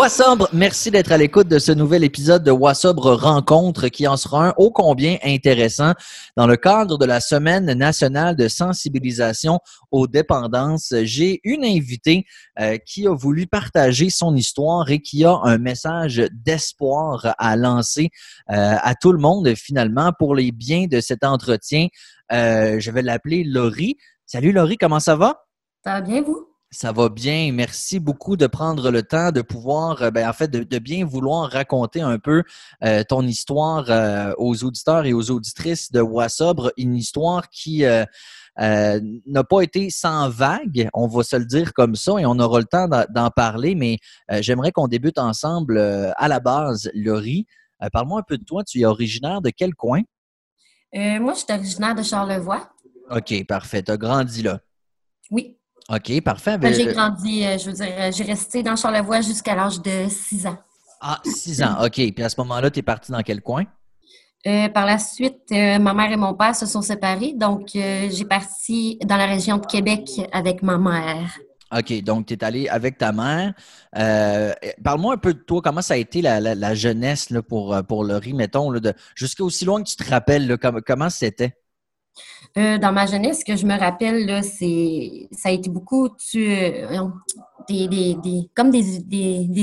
Wassobre, merci d'être à l'écoute de ce nouvel épisode de Wassobre Rencontre qui en sera un ô combien intéressant dans le cadre de la Semaine nationale de sensibilisation aux dépendances. J'ai une invitée euh, qui a voulu partager son histoire et qui a un message d'espoir à lancer euh, à tout le monde finalement pour les biens de cet entretien. Euh, je vais l'appeler Laurie. Salut Laurie, comment ça va? Ça va bien, vous? Ça va bien. Merci beaucoup de prendre le temps de pouvoir, euh, ben, en fait, de, bien vouloir raconter un peu euh, ton histoire euh, aux auditeurs et aux auditrices de Wassobre, une histoire qui n'a pas été sans vague, on va se le dire comme ça, et on aura le temps d'en parler, mais j'aimerais qu'on débute ensemble à la base, Laurie. Parle-moi un peu de toi. Tu es originaire de quel coin? moi, je suis originaire de Charlevoix. OK, parfait. Tu as grandi là? Oui. OK, parfait. Ben, j'ai grandi, euh, je veux dire, euh, j'ai resté dans Charlevoix jusqu'à l'âge de 6 ans. Ah, 6 ans, OK. Puis à ce moment-là, tu es parti dans quel coin? Euh, par la suite, ma mère et mon père se sont séparés, donc j'ai parti dans la région de Québec avec ma mère. OK, donc tu es allé avec ta mère. Parle-moi un peu de toi, comment ça a été la, jeunesse là, pour, pour Laurie, mettons, jusqu'à aussi loin que tu te rappelles, comment c'était? Euh, dans ma jeunesse, ce que je me rappelle, là, c'est ça a été beaucoup euh, des, comme des,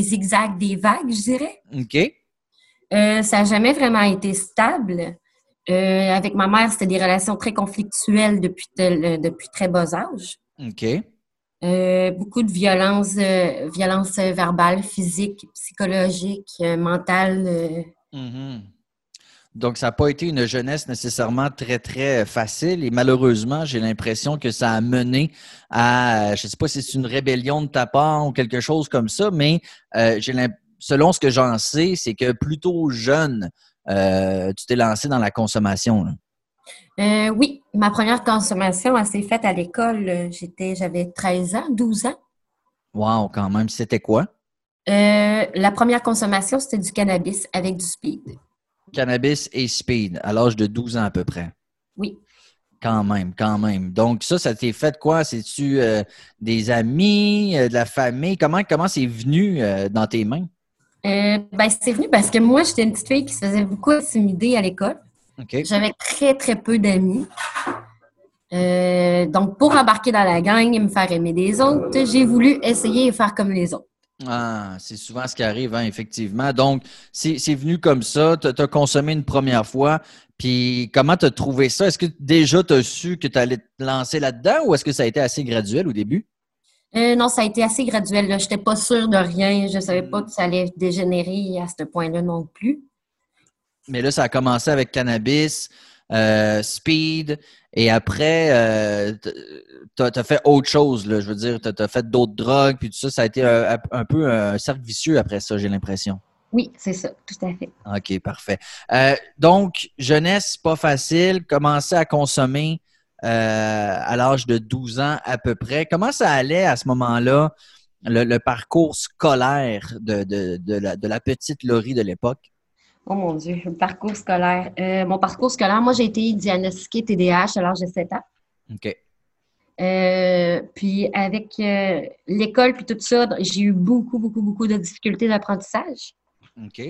zigzags, des vagues, je dirais. OK. Euh, ça n'a jamais vraiment été stable. avec ma mère, c'était des relations très conflictuelles depuis, depuis très bas âge. OK. beaucoup de violence, violence verbale, physique, psychologique, mentale. Donc, ça n'a pas été une jeunesse nécessairement très, très facile et malheureusement, j'ai l'impression que ça a mené à, je ne sais pas si c'est une rébellion de ta part ou quelque chose comme ça, mais euh, selon ce que j'en sais, c'est que plutôt jeune, euh, tu t'es lancé dans la consommation. Euh, oui, ma première consommation, elle s'est faite à l'école. J'étais, j'avais 13 ans, 12 ans. Wow, quand même. C'était quoi? la première consommation, c'était du cannabis avec du speed. Cannabis et speed à l'âge de 12 ans à peu près. Oui. Quand même, quand même. Donc, ça, ça t'est fait quoi? C'est-tu euh, des amis, euh, de la famille? Comment comment c'est venu euh, dans tes mains? ben, c'est venu parce que moi, j'étais une petite fille qui se faisait beaucoup intimider à l'école. J'avais très, très peu d'amis. donc, pour embarquer dans la gang et me faire aimer des autres, j'ai voulu essayer de faire comme les autres. Ah, c'est souvent ce qui arrive, hein, effectivement. Donc, c'est venu comme ça, tu as, consommé une première fois, puis comment tu as trouvé ça? Est-ce que déjà tu as su que tu allais te lancer là-dedans ou est-ce que ça a été assez graduel au début? Euh, non, ça a été assez graduel. Je n'étais pas sûre de rien. Je ne savais pas que ça allait dégénérer à ce point-là non plus. Mais là, ça a commencé avec cannabis, euh, speed, et après, euh, tu as, fait autre chose, là, je veux dire, tu as, fait d'autres drogues, puis tout ça, ça a été un, peu un cercle vicieux après ça, j'ai l'impression. Oui, c'est ça, tout à fait. OK, parfait. Euh, donc, jeunesse, pas facile, commencer à consommer euh, à l'âge de 12 ans à peu près. Comment ça allait à ce moment-là, le, parcours scolaire de, de, la, de la petite Laurie de l'époque? Oh mon Dieu, le parcours scolaire. Euh, mon parcours scolaire, moi, j'ai été diagnostiquée TDAH à l'âge de 7 ans. OK. Euh, puis avec euh, l'école puis tout ça, j'ai eu beaucoup, beaucoup, beaucoup de difficultés d'apprentissage. OK.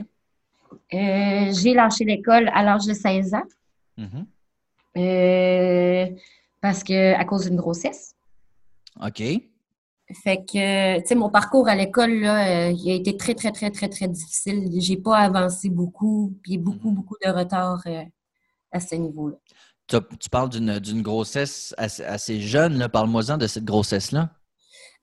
j'ai lâché l'école à l'âge de 16 ans. Mm-hmm. parce que à cause d'une grossesse. OK. Fait que, tu sais, mon parcours à l'école, là, euh, il a été très, très, très, très, très difficile. J'ai pas avancé beaucoup, puis beaucoup, beaucoup de retard euh, à ce niveau-là. Tu, parles d'une grossesse assez, jeune, parle-moi-en de cette grossesse-là.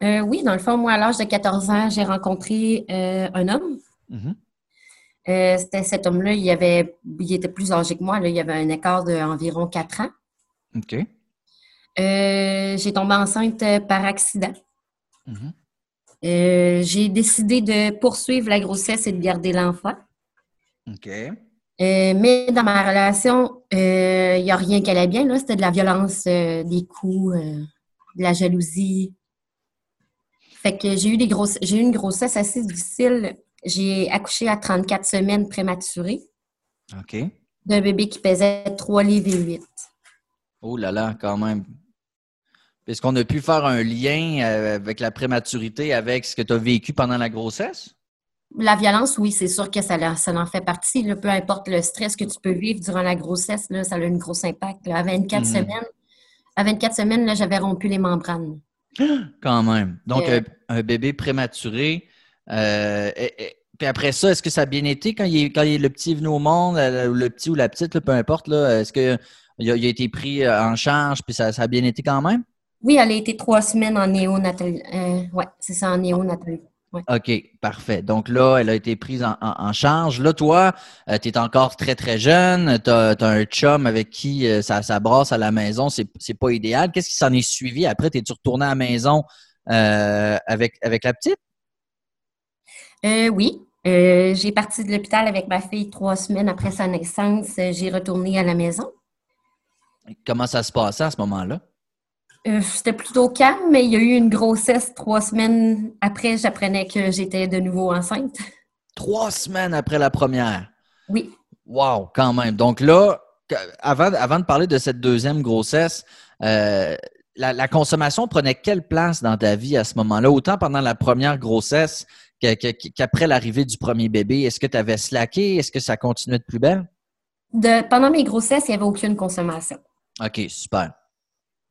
Euh, oui, dans le fond, moi, à l'âge de 14 ans, j'ai rencontré un homme. Mm-hmm. C'était cet homme-là, il, avait, il était plus âgé que moi, là, il avait un écart d'environ 4 ans. OK. j'ai tombé enceinte par accident. Mm-hmm. Euh, j'ai décidé de poursuivre la grossesse et de garder l'enfant. OK. Euh, mais dans ma relation, il euh, n'y a rien qui allait bien. C'était de la violence, des coups, de la jalousie. Fait que j'ai eu des grosses, j'ai eu une grossesse assez difficile. J'ai accouché à 34 semaines prématurées. OK. D'un bébé qui pesait 3 livres et 8. Oh là là, quand même. Est-ce qu'on a pu faire un lien euh, avec la prématurité avec ce que tu as vécu pendant la grossesse? la violence, oui, c'est sûr que ça, ça en fait partie. peu importe le stress que tu peux vivre durant la grossesse, là, ça a un gros impact. À 24 mhm. semaines, à 24 semaines, j'avais rompu les membranes. Quand même. Donc, euh, un, bébé prématuré. Euh, puis après ça, est-ce que ça a bien été quand il, quand il, le petit est venu au monde, euh, le petit ou la petite, peu importe, est-ce qu'il a, a, été pris en charge, puis ça, ça, a bien été quand même? Oui, elle a été trois semaines en néonatal. oui, c'est ça, en néonatal. OK, parfait. Donc là, elle a été prise en, charge. Là, toi, euh, tu es encore très, très jeune. Tu as, un chum avec qui euh, ça, ça, brasse à la maison. C'est, pas idéal. Qu'est-ce qui s'en est suivi? Après? T'es-tu retourné à la maison euh, avec, avec la petite? oui. j'ai parti de l'hôpital avec ma fille trois semaines après sa naissance. J'ai retourné à la maison. Comment ça se passait à ce moment-là? Euh, c'était plutôt calme, mais il y a eu une grossesse trois semaines après, j'apprenais que j'étais de nouveau enceinte. Trois semaines après la première? Oui. Wow, quand même. Donc là, avant, avant de parler de cette deuxième grossesse, euh, la, consommation prenait quelle place dans ta vie à ce moment-là, autant pendant la première grossesse qu'après l'arrivée du premier bébé? Est-ce que tu avais slacké? Est-ce que ça continuait de plus belle? De, pendant mes grossesses, il n'y avait aucune consommation. OK, super.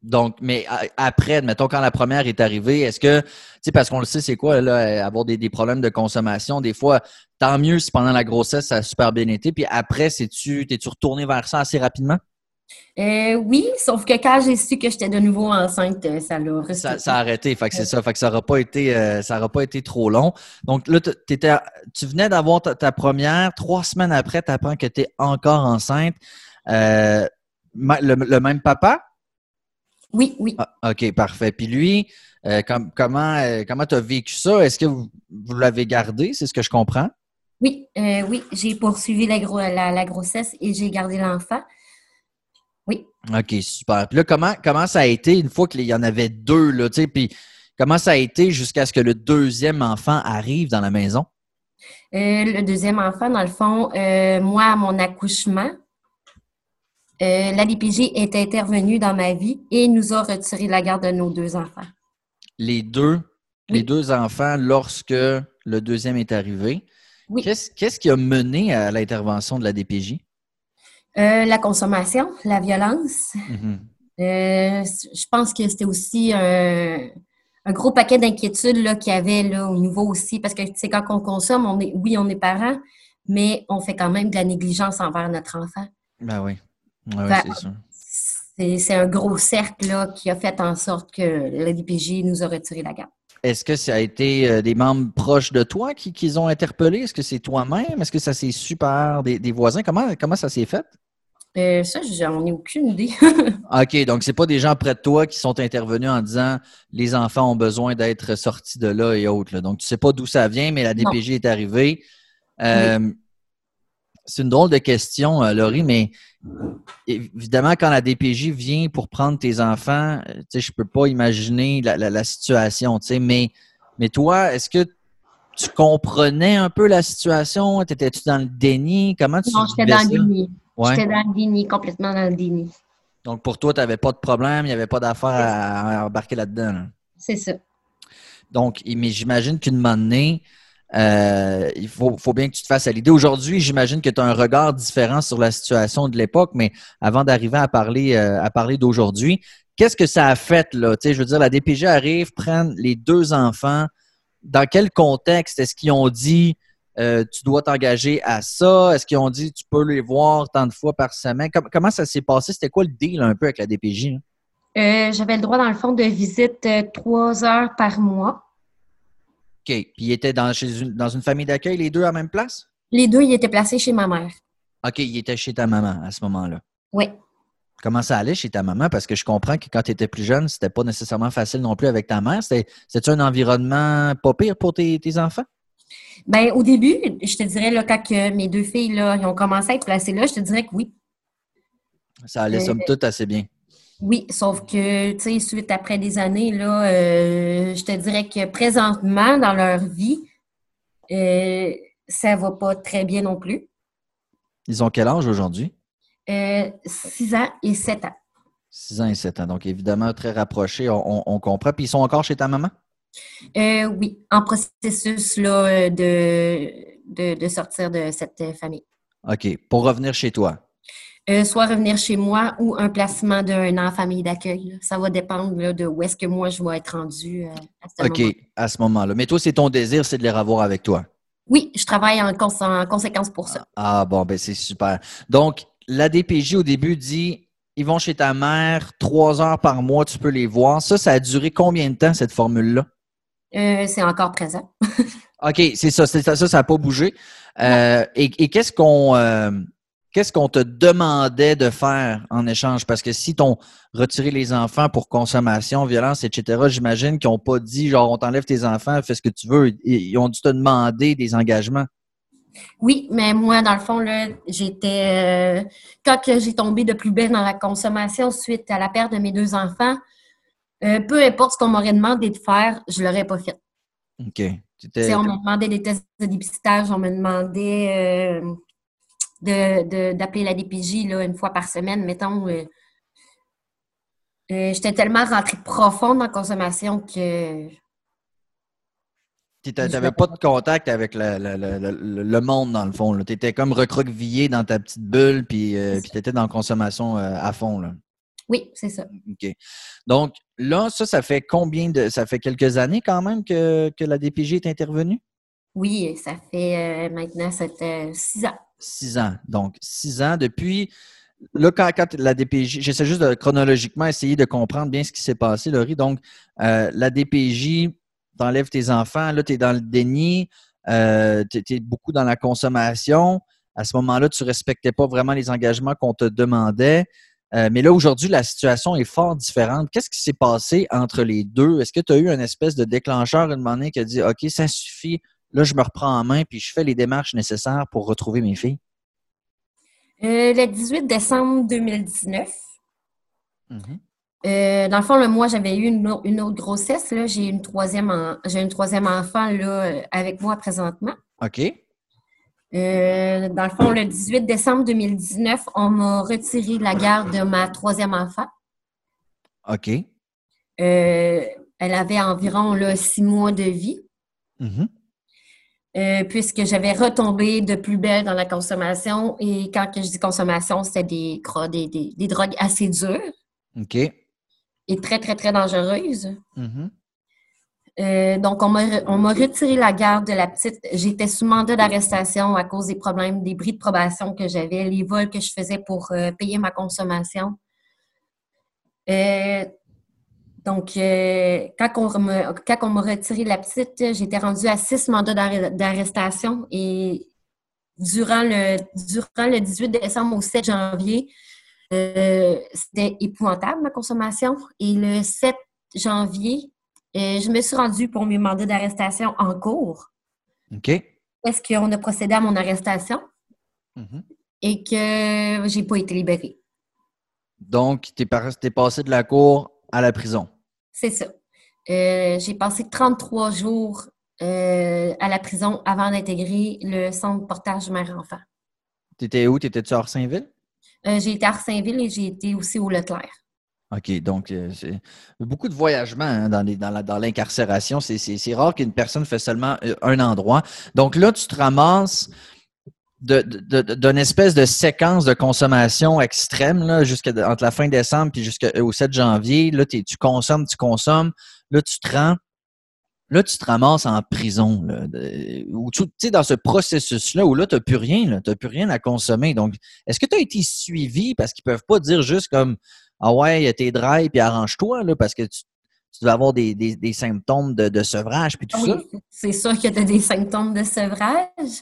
Donc, mais après, mettons, quand la première est arrivée, est-ce que, tu sais, parce qu'on le sait, c'est quoi, là, avoir des, problèmes de consommation, des fois, tant mieux si pendant la grossesse, ça a super bien été, puis après, tu t'es-tu retourné vers ça assez rapidement? Euh, oui, sauf que quand j'ai su que j'étais de nouveau enceinte, euh, ça l'a ça, ça, a arrêté, fait que c'est ça, fait que ça n'aura pas été euh, ça pas été trop long. Donc là, tu venais d'avoir ta, première, trois semaines après, tu apprends que tu es encore enceinte. le, même papa? Oui, oui. Ah, OK, parfait. Puis lui, euh, comment euh, comment tu as vécu ça? Est-ce que vous, l'avez gardé? C'est ce que je comprends? Oui, euh, oui. J'ai poursuivi la, la, grossesse et j'ai gardé l'enfant. Oui. OK, super. Puis là, comment, comment ça a été une fois qu'il y en avait deux, là, tu sais, puis comment ça a été jusqu'à ce que le deuxième enfant arrive dans la maison? le deuxième enfant, dans le fond, moi, à mon accouchement, euh, la DPJ est intervenue dans ma vie et nous a retiré la garde de nos deux enfants. Les deux, les deux enfants lorsque le deuxième est arrivé. Oui. Qu'est-ce, qui a mené à l'intervention de la DPJ? Euh, la consommation, la violence. Mm-hmm. Euh, je pense que c'était aussi un, gros paquet d'inquiétudes qu'il y avait là, au niveau aussi, parce que c'est quand on consomme, on est, oui, on est parents, mais on fait quand même de la négligence envers notre enfant. Ben oui. C'est un gros cercle qui a fait en sorte que la DPJ nous a retiré la garde. Est-ce que ça a été euh, des membres proches de toi qui, qui ont interpellé? Est-ce que c'est toi-même? Est-ce que ça s'est su par des, voisins? Comment, comment ça s'est fait? Euh, ça, j'en ai aucune idée. OK, donc c'est pas des gens près de toi qui sont intervenus en disant les enfants ont besoin d'être sortis de là et autres. Donc, tu sais pas d'où ça vient, mais la DPJ est arrivée. Euh, c'est une drôle de question, euh, Laurie, mais évidemment, quand la DPJ vient pour prendre tes enfants, euh, je peux pas imaginer la, situation, mais, mais toi, est-ce que tu comprenais un peu la situation? Étais-tu dans le déni? Comment tu Non, j'étais dans le déni. J'étais dans le déni, complètement dans le déni. Donc, pour toi, tu n'avais pas de problème, il n'y avait pas d'affaire à, embarquer là-dedans. C'est ça. Donc, mais j'imagine qu'une moment euh, il faut, bien que tu te fasses à l'idée. Aujourd'hui, j'imagine que tu as un regard différent sur la situation de l'époque, mais avant d'arriver à parler, euh, parler d'aujourd'hui, qu'est-ce que ça a fait, là? Tu sais, je veux dire, la DPG arrive, prennent les deux enfants. Dans quel contexte est-ce qu'ils ont dit euh, tu dois t'engager à ça? Est-ce qu'ils ont dit tu peux les voir tant de fois par semaine? comment ça s'est passé? C'était quoi le deal un peu avec la DPJ? J'avais le droit, dans le fond, de visite trois heures par mois. OK. Puis ils étaient dans, chez une, dans une famille d'accueil, les deux à la même place? Les deux, ils étaient placés chez ma mère. OK, ils étaient chez ta maman à ce moment-là. Oui. Comment ça allait chez ta maman? Parce que je comprends que quand tu étais plus jeune, c'était pas nécessairement facile non plus avec ta mère. C'était-tu un environnement pas pire pour tes, enfants? Bien, au début, je te dirais, là, quand mes deux filles là, ont commencé à être placées là, je te dirais que oui. Ça allait, somme toute, assez bien. Oui, sauf que, tu sais, suite après des années, là, euh, je te dirais que présentement, dans leur vie, euh, ça va pas très bien non plus. Ils ont quel âge aujourd'hui? Euh, 6 ans et 7 ans. 6 ans et 7 ans. Donc, évidemment, très rapprochés, on, comprend. Puis, ils sont encore chez ta maman? Euh, oui, en processus là, de, de, sortir de cette famille. OK. Pour revenir chez toi? Euh, soit revenir chez moi ou un placement d'un an en famille d'accueil. Ça va dépendre de où est-ce que moi je vais être rendue euh, à ce OK, à ce moment-là. Mais toi, c'est ton désir, c'est de les revoir avec toi? Oui, je travaille en, en conséquence pour ça. Ah bon, ben c'est super. Donc, la DPJ au début dit ils vont chez ta mère, trois heures par mois, tu peux les voir. Ça, ça a duré combien de temps, cette formule-là? Euh, c'est encore présent. OK, c'est ça, ça, ça n'a pas bougé. Euh, et, qu'est-ce qu'on euh, qu'est-ce qu'on te demandait de faire en échange? Parce que si t'ont retiré les enfants pour consommation, violence, etc., j'imagine qu'ils n'ont pas dit genre on t'enlève tes enfants, fais ce que tu veux. Ils ont dû te demander des engagements. Oui, mais moi, dans le fond, là, j'étais. Euh, quand j'ai tombé de plus belle dans la consommation suite à la perte de mes deux enfants, euh, peu importe ce qu'on m'aurait demandé de faire, je ne l'aurais pas fait. OK. On m'a demandé des tests de dépistage, on m'a demandé euh, d'appeler la DPJ là, une fois par semaine, mettons. J'étais tellement rentrée profonde la consommation que tu n'avais pas de contact avec le, monde, dans le fond. Tu étais comme recroquevillé dans ta petite bulle, puis, euh, tu étais dans la consommation euh, à fond. Là. Oui, c'est ça. OK. Donc, là, ça, ça fait combien de. Ça fait quelques années quand même que, la DPJ est intervenue? Oui, ça fait euh, maintenant six ans. Six ans. Donc, six ans depuis. Là, quand, la DPJ, j'essaie juste de chronologiquement essayer de comprendre bien ce qui s'est passé, Laurie. Donc, la DPJ t'enlèves tes enfants, là, tu es dans le déni, euh, tu es, beaucoup dans la consommation. À ce moment-là, tu ne respectais pas vraiment les engagements qu'on te demandait. Euh, mais là, aujourd'hui, la situation est fort différente. Qu'est-ce qui s'est passé entre les deux? Est-ce que tu as eu une espèce de déclencheur une moment qui a dit OK, ça suffit, là, je me reprends en main puis je fais les démarches nécessaires pour retrouver mes filles? Euh, le 18 décembre 2019, euh, dans le fond, moi, j'avais eu une, autre grossesse. J'ai une troisième, j'ai une troisième enfant là, avec moi présentement. OK. Euh, dans le fond, le 18 décembre 2019, on m'a retiré la garde de ma troisième enfant. OK. Euh, elle avait environ là, six mois de vie. Mm-hmm. puisque j'avais retombé de plus belle dans la consommation. Et quand je dis consommation, c'était des, des, des drogues assez dures. OK est très, très, très dangereuse. Mm-hmm. Euh, donc, on m'a retiré la garde de la petite. J'étais sous mandat d'arrestation à cause des problèmes, des bris de probation que j'avais, les vols que je faisais pour euh, payer ma consommation. Euh, donc, quand on m'a retiré la petite, j'étais rendue à six mandats d'arrestation et durant le, durant le 18 décembre au 7 janvier, euh, c'était épouvantable, ma consommation. Et le 7 janvier, euh, je me suis rendue pour mes mandats d'arrestation en cours. OK. Est-ce qu'on a procédé à mon arrestation mm-hmm. et que j'ai pas été libérée. Donc, tu es, passé de la cour à la prison. C'est ça. Euh, j'ai passé 33 jours à la prison avant d'intégrer le centre de portage mère-enfant. Tu étais où? Tu étais-tu hors Saint-Ville? Euh, j'ai été à Arsainville et j'ai été aussi au Leclerc. OK, donc euh, c'est beaucoup de voyagement hein, dans, dans l'incarcération. C'est rare qu'une personne fait seulement euh, un endroit. Donc là, tu te ramasses d'une espèce de séquence de consommation extrême là, entre la fin décembre et jusqu'au 7 janvier. Là, tu consommes, tu consommes. Là, tu te rends Là, tu te ramasses en prison. Là, tu sais, dans ce processus-là où là, tu n'as plus rien, tu n'as plus rien à consommer. Donc, est-ce que tu as été suivi parce qu'ils ne peuvent pas dire juste comme Ah ouais, t'es dry puis arrange-toi, là, parce que tu, tu dois avoir des, symptômes de, sevrage puis tout oui, ça? C'est sûr que tu as des symptômes de sevrage.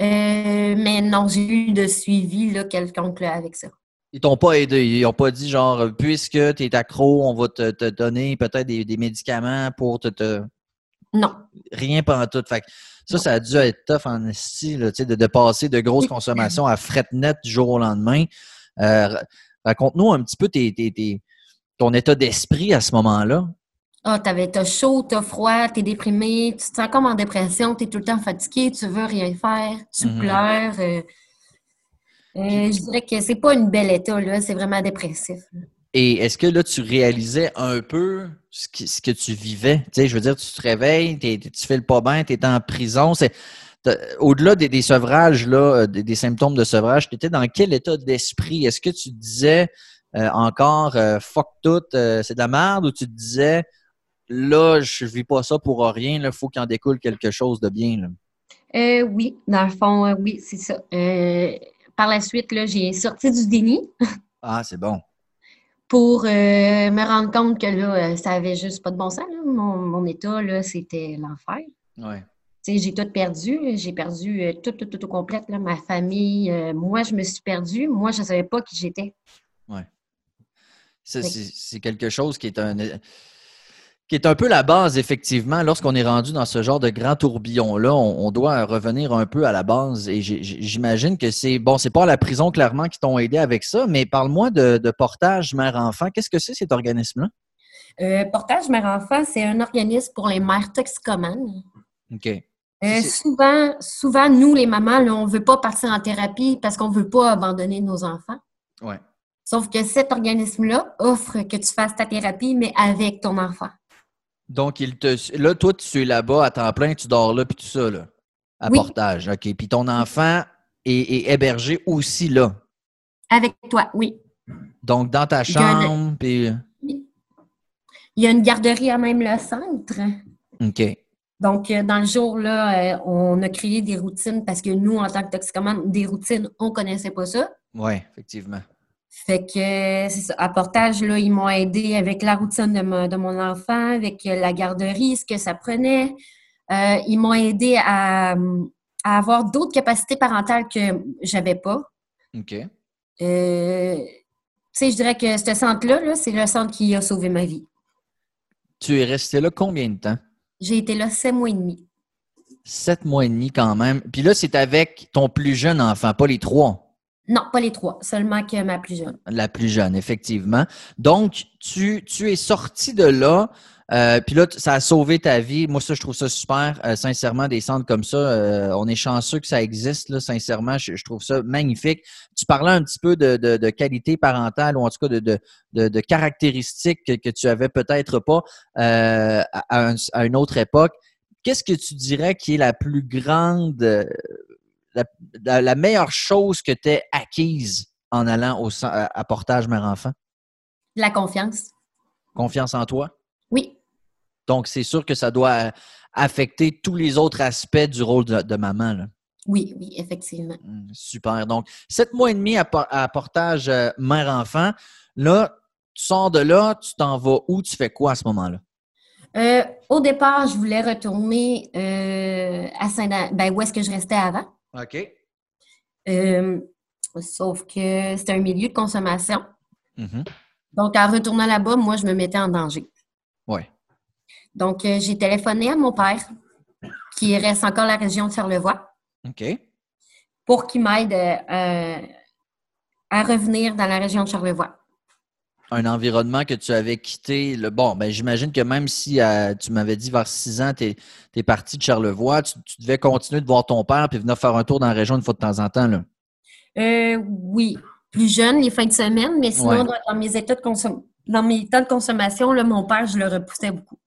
Euh, mais non, j'ai eu de suivi là, quelconque avec ça. Ils t'ont pas aidé. Ils n'ont pas dit genre, puisque tu es accro, on va te, donner peut-être des, médicaments pour te, te, non. Rien pendant tout. Fait ça, ça a dû être tough en style, de, de passer de grosses consommations à fret net du jour au lendemain. Euh, raconte-nous un petit peu ton état d'esprit à ce moment-là. Ah, oh, t'as chaud, t'as froid, t'es déprimé, tu te sens comme en dépression, t'es tout le temps fatigué, tu veux rien faire, tu mm-hmm. pleures. Euh, euh, je dirais que c'est pas une belle état, là, c'est vraiment dépressif. Et est-ce que là, tu réalisais un peu ce, que tu vivais? Tu sais, je veux dire, tu te réveilles, tu fais le pas bien, tu es en prison. Au-delà des, sevrages, là, euh, des, symptômes de sevrage, tu étais dans quel état d'esprit? Est-ce que tu disais euh, encore euh, fuck tout, c'est de la merde, ou tu te disais là, je vis pas ça pour rien, il faut qu'il en découle quelque chose de bien? oui, dans le fond, oui, c'est ça. par la suite, là, j'ai sorti du déni. ah, c'est bon pour euh, me rendre compte que là, euh, ça avait juste pas de bon sens. Mon, état, là, c'était l'enfer. Ouais. J'ai tout perdu. J'ai perdu euh, tout, tout, tout, au complet. Là, ma famille, moi, je me suis perdue. Moi, je ne savais pas qui j'étais. Oui. C'est quelque chose qui est un qui est un peu la base, effectivement. Lorsqu'on est rendu dans ce genre de grand tourbillon-là, on, doit revenir un peu à la base. Et j'imagine que c'est, bon, c'est pas la prison, clairement, qui t'ont aidé avec ça, mais parle-moi de, Portage Mère-Enfant. Qu'est-ce que c'est, cet organisme-là? Euh, Portage Mère-Enfant, c'est un organisme pour les mères toxicomanes. OK. Euh, souvent, souvent, nous, les mamans, on ne veut pas partir en thérapie parce qu'on ne veut pas abandonner nos enfants. Ouais. Sauf que cet organisme-là offre que tu fasses ta thérapie, mais avec ton enfant. Donc, il te. Là, toi, tu es là-bas à temps plein, tu dors là, puis tout ça, là. À portage. OK. Puis ton enfant est, hébergé aussi là. Avec toi, oui. Donc, dans ta chambre, puis. Il y a une garderie à même le centre. OK. Donc, euh, dans le jour, là, euh, on a créé des routines parce que nous, en tant que toxicomane, des routines, on ne connaissait pas ça. Oui, effectivement. Fait que, c'est ça. À Portage, là, ils m'ont aidé avec la routine de, mon enfant, avec la garderie, ce que ça prenait. Euh, ils m'ont aidé à, avoir d'autres capacités parentales que j'avais pas. OK. Euh, tu sais, je dirais que ce centre-là, -là, c'est le centre qui a sauvé ma vie. Tu es resté là combien de temps? J'ai été là sept mois et demi. Sept mois et demi quand même. Puis là, c'est avec ton plus jeune enfant, pas les trois. Non, pas les trois, seulement que ma plus jeune. La plus jeune, effectivement. Donc, tu, tu es sorti de là, euh, puis là, ça a sauvé ta vie. Moi, ça, je trouve ça super. Euh, sincèrement, des centres comme ça, euh, on est chanceux que ça existe, là, sincèrement. Je, trouve ça magnifique. Tu parlais un petit peu de, de, qualité parentale ou en tout cas de, de caractéristiques que, tu avais peut-être pas à, à, une autre époque. Qu'est-ce que tu dirais qui est la plus grande la, meilleure chose que tu aies acquise en allant au, à, Portage Mère-Enfant? La confiance. Confiance en toi? Oui. Donc, c'est sûr que ça doit affecter tous les autres aspects du rôle de, maman. Oui, oui, effectivement. Hum, super. Donc, sept mois et demi à, Portage euh, Mère-Enfant. Là, tu sors de là, tu t'en vas où? Tu fais quoi à ce moment-là? Euh, au départ, je voulais retourner euh, à saint ben, où est-ce que je restais avant? OK. Euh, sauf que c'est un milieu de consommation. Mm-hmm. Donc, en retournant là-bas, moi, je me mettais en danger. Oui. Donc, euh, j'ai téléphoné à mon père, qui reste encore la région de Charlevoix. OK. Pour qu'il m'aide euh, à revenir dans la région de Charlevoix un environnement que tu avais quitté. Le, bon, ben, j'imagine que même si euh, tu m'avais dit vers 6 ans, tu es, parti de Charlevoix, tu, devais continuer de voir ton père puis venir faire un tour dans la région une fois de temps en temps. Là. Euh, oui, plus jeune, les fins de semaine, mais sinon, dans, mes états de dans mes temps de consommation, là, mon père, je le repoussais beaucoup.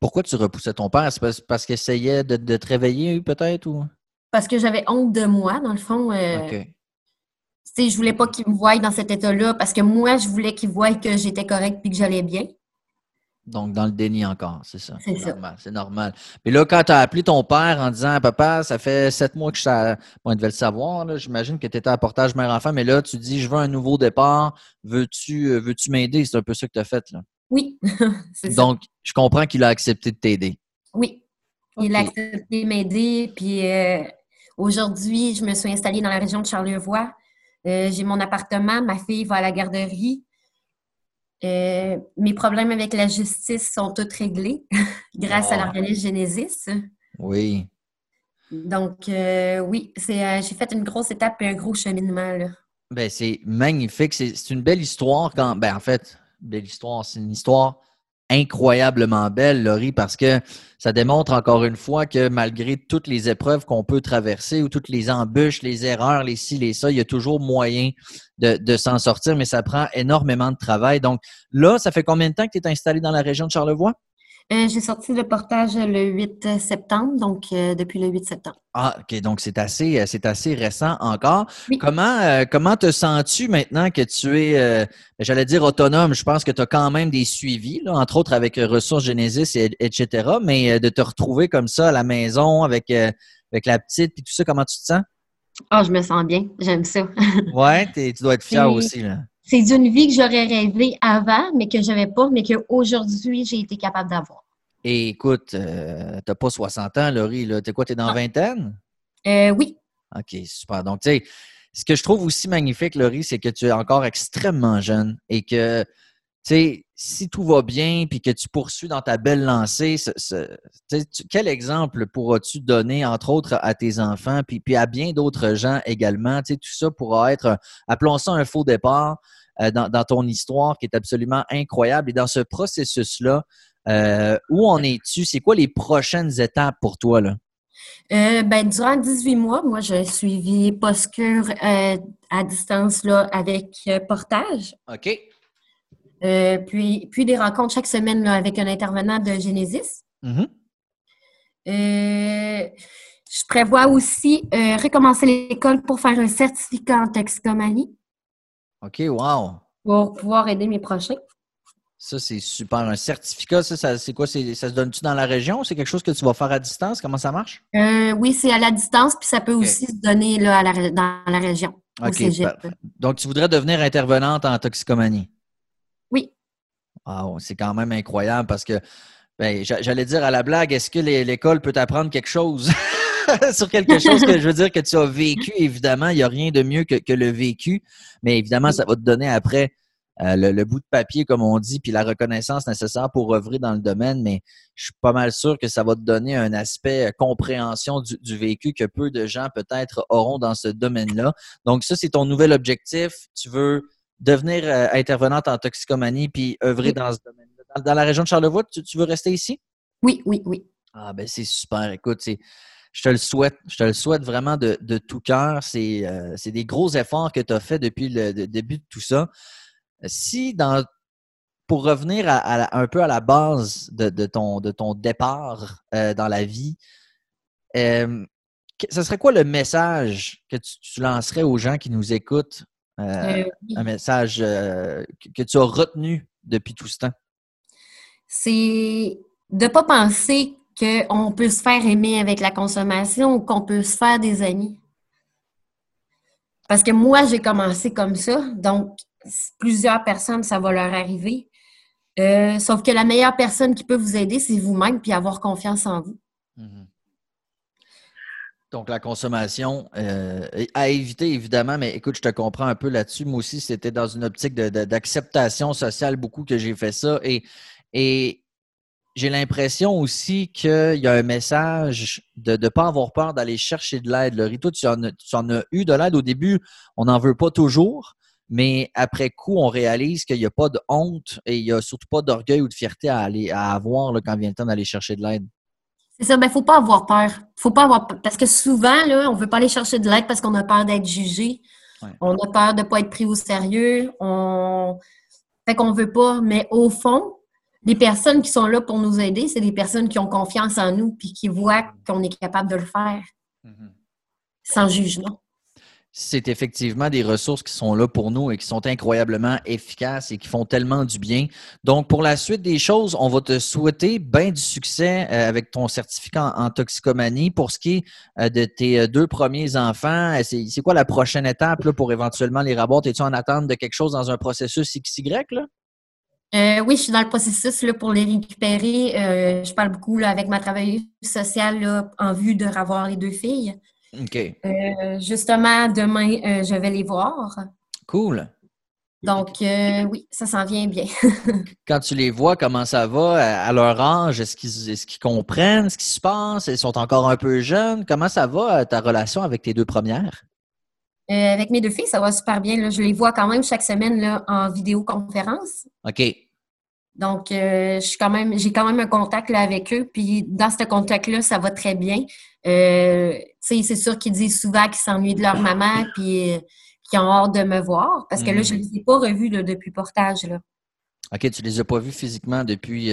Pourquoi tu repoussais ton père? C'est parce, qu'il essayait de, te réveiller, peut-être? ou? Parce que j'avais honte de moi, dans le fond. Euh, OK je voulais pas qu'il me voie dans cet état-là parce que moi, je voulais qu'il voie que j'étais correcte et que j'allais bien. Donc, dans le déni encore, c'est ça. C'est normal. C'est normal. Puis là, quand tu as appelé ton père en disant Papa, ça fait sept mois que je sais. Bon, il devait le savoir, j'imagine que tu étais à portage mère-enfant, mais là, tu dis Je veux un nouveau départ. Veux-tu euh, veux m'aider? C'est un peu ça que tu as fait, là. Oui, c'est ça. Donc, je comprends qu'il a accepté de t'aider. Oui. Il a accepté de m'aider. Puis euh, aujourd'hui, je me suis installée dans la région de Charlevoix. Euh, j'ai mon appartement, ma fille va à la garderie. Euh, mes problèmes avec la justice sont tous réglés grâce à l'organisme Genesis. Oui. Donc, euh, oui, j'ai fait une grosse étape et un gros cheminement. Là. Ben, c'est magnifique. C'est une belle histoire quand. Ben, en fait, belle histoire. C'est une histoire incroyablement belle, Laurie, parce que ça démontre encore une fois que malgré toutes les épreuves qu'on peut traverser ou toutes les embûches, les erreurs, les ci, les ça, il y a toujours moyen de, de s'en sortir, mais ça prend énormément de travail. Donc là, ça fait combien de temps que tu es installé dans la région de Charlevoix? Euh, j'ai sorti le portage le 8 septembre, donc euh, depuis le 8 septembre. Ah, OK. Donc, c'est assez, euh, c'est assez récent encore. Comment, comment te sens-tu maintenant que tu es, j'allais dire autonome? Je pense que tu as quand même des suivis, là, entre autres avec Ressources Genesis, et, etc. Mais de te retrouver comme ça à la maison avec, avec la petite et tout ça, comment tu te sens? Ah, je me sens bien. J'aime ça. ouais, tu dois être fier aussi. Là c'est d'une vie que j'aurais rêvé avant, mais que je n'avais pas, mais qu'aujourd'hui, j'ai été capable d'avoir. Et écoute, euh, tu n'as pas 60 ans, Laurie. Tu es quoi? Tu es dans la vingtaine? Euh, oui. OK, super. Donc, tu sais, ce que je trouve aussi magnifique, Laurie, c'est que tu es encore extrêmement jeune et que, tu sais, si tout va bien puis que tu poursuis dans ta belle lancée, quel exemple pourras-tu donner, entre autres, à tes enfants puis, puis à bien d'autres gens également? Tu sais, tout ça pourra être, appelons ça un faux départ, euh, dans, ton histoire qui est absolument incroyable. Et dans ce processus-là, euh, où en es-tu? C'est quoi les prochaines étapes pour toi? Là? Euh, ben, durant 18 mois, moi, j'ai suivi Postcure à distance là, avec portage. OK. puis, puis des rencontres chaque semaine là, avec un intervenant de Genesis. Mm-hmm. je prévois aussi recommencer l'école pour faire un certificat en toxicomanie. OK, wow. Pour pouvoir aider mes prochains. Ça, c'est super. Un certificat, ça, c'est quoi? Ça se donne-tu dans la région? C'est quelque chose que tu vas faire à distance? Comment ça marche? Euh, oui, c'est à la distance, puis ça peut aussi se donner là, dans la région. OK. Donc, tu voudrais devenir intervenante en toxicomanie? Oui. Wow, c'est quand même incroyable parce que, ben, j'allais dire à la blague, est-ce que l'école peut t'apprendre quelque chose? sur quelque chose que je veux dire que tu as vécu, évidemment, il n'y a rien de mieux que, le vécu, mais évidemment, ça va te donner après euh, le, bout de papier, comme on dit, puis la reconnaissance nécessaire pour œuvrer dans le domaine, mais je suis pas mal sûr que ça va te donner un aspect euh, compréhension du, vécu que peu de gens peut-être auront dans ce domaine-là. Donc ça, c'est ton nouvel objectif. Tu veux devenir euh, intervenante en toxicomanie puis œuvrer dans ce domaine-là. Dans, la région de Charlevoix, tu, tu veux rester ici? Oui, oui, oui. Ah ben c'est super. Écoute, c'est je te le souhaite. Je te le souhaite vraiment de, tout cœur. Euh, c'est des gros efforts que tu as fait depuis le début de tout ça. Si dans pour revenir à, un peu à la base de, ton, de ton départ euh, dans la vie, euh, ce serait quoi le message que tu, lancerais aux gens qui nous écoutent? Un message que tu as retenu depuis tout ce temps? C'est de ne pas penser qu'on peut se faire aimer avec la consommation ou qu'on peut se faire des amis. Parce que moi, j'ai commencé comme ça, donc plusieurs personnes, ça va leur arriver. Euh, sauf que la meilleure personne qui peut vous aider, c'est vous-même, puis avoir confiance en vous. Mm-hmm. Donc, la consommation euh, à éviter, évidemment, mais écoute, je te comprends un peu là-dessus. Moi aussi, c'était dans une optique d'acceptation sociale beaucoup que j'ai fait ça. Et, et j'ai l'impression aussi qu'il y a un message de ne pas avoir peur d'aller chercher de l'aide. Le Rito, tu en, as, eu de l'aide au début, on n'en veut pas toujours, mais après coup, on réalise qu'il n'y a pas de honte et il n'y a surtout pas d'orgueil ou de fierté à, aller, à avoir là, quand vient le temps d'aller chercher de l'aide. C'est ça, il ben, ne faut pas avoir peur. Faut pas avoir Parce que souvent, là, on ne veut pas aller chercher de l'aide parce qu'on a peur d'être jugé. On a peur de ne pas être pris au sérieux. On... Fait qu'on ne veut pas. Mais au fond, les personnes qui sont là pour nous aider, c'est des personnes qui ont confiance en nous puis qui voient qu'on est capable de le faire mm-hmm. sans jugement. C'est effectivement des ressources qui sont là pour nous et qui sont incroyablement efficaces et qui font tellement du bien. Donc, pour la suite des choses, on va te souhaiter bien du succès euh, avec ton certificat en, toxicomanie. Pour ce qui est euh, de tes euh, deux premiers enfants, c'est quoi la prochaine étape pour éventuellement les rabattre? Es-tu en attente de quelque chose dans un processus XY? Là? Euh, oui, je suis dans le processus là, pour les récupérer. Euh, je parle beaucoup là, avec ma travailleuse sociale en vue de revoir les deux filles. OK. Euh, justement, demain, je vais les voir. Cool. Donc, oui, ça s'en vient bien. Quand tu les vois, comment ça va? À leur âge? Est-ce qu'ils comprennent ce qui se passe? Ils sont encore un peu jeunes? Comment ça va, ta relation avec tes deux premières? Avec mes deux filles, ça va super bien. Je les vois quand même chaque semaine là, en vidéoconférence. OK. Donc, euh, suis quand j'ai quand même un contact là, avec eux. Puis dans ce contact-là, ça va très bien. Euh, c'est sûr qu'ils disent souvent qu'ils s'ennuient de leur maman, puis qu'ils ont hâte de me voir. Parce que là, je ne les ai pas revus depuis portage. Là. OK, tu ne les as pas vus physiquement depuis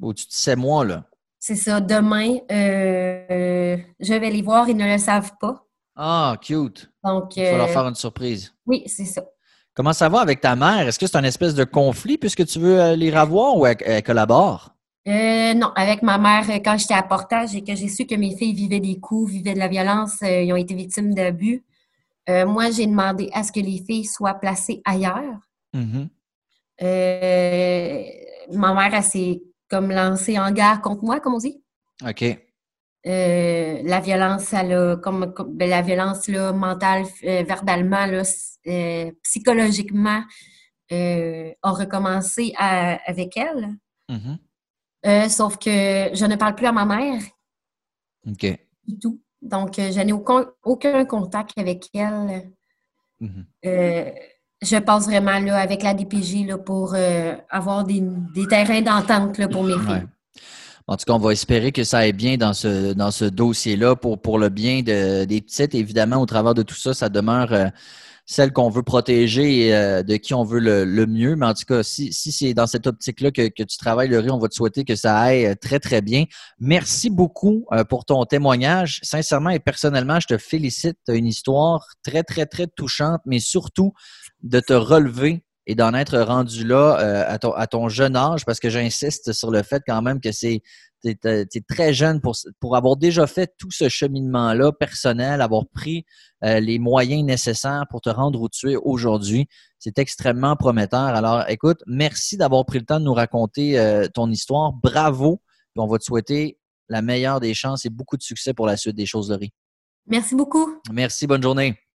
au-dessus de sept mois, là. C'est ça. Demain, je vais les voir, ils ne le savent pas. Ah, cute. Donc, Il va leur faire une surprise. Oui, c'est ça. Comment ça va avec ta mère? Est-ce que c'est un espèce de conflit puisque tu veux euh, les revoir ou elle, collabore? Euh, non, avec ma mère, euh, quand j'étais à Portage et que j'ai su que mes filles vivaient des coups, vivaient de la violence, ils ont été victimes d'abus, moi, j'ai demandé à ce que les filles soient placées ailleurs. Mm-hmm. ma mère, elle s'est comme lancée en guerre contre moi, comme on dit. OK. Euh, la violence, elle comme, ben, la violence là, mentale, euh, verbalement, là, euh, psychologiquement, a recommencé avec elle. Mm-hmm. sauf que je ne parle plus à ma mère. OK. Du tout. Donc, je n'ai aucun, aucun, contact avec elle. Mm-hmm. je passe vraiment là, avec la DPJ là, pour avoir des, des terrains d'entente pour mes filles. En tout cas, on va espérer que ça aille bien dans ce, dans ce dossier-là pour, pour le bien de, des petites. Évidemment, au travers de tout ça, ça demeure euh, celle qu'on veut protéger et euh, de qui on veut le, le, mieux. Mais en tout cas, si, si c'est dans cette optique-là que, que, tu travailles, Laurie, on va te souhaiter que ça aille euh, très, très bien. Merci beaucoup pour ton témoignage. Sincèrement et personnellement, je te félicite. Tu as une histoire très, très, très touchante, mais surtout de te relever et d'en être rendu là euh, à, ton, à, ton, jeune âge, parce que j'insiste sur le fait quand même que c'est tu es, très jeune pour, pour avoir déjà fait tout ce cheminement-là personnel, avoir pris euh, les moyens nécessaires pour te rendre où tu es aujourd'hui. C'est extrêmement prometteur. Alors, écoute, merci d'avoir pris le temps de nous raconter euh, ton histoire. Bravo. on va te souhaiter la meilleure des chances et beaucoup de succès pour la suite des choses, Laurie. Merci beaucoup. Merci. Bonne journée.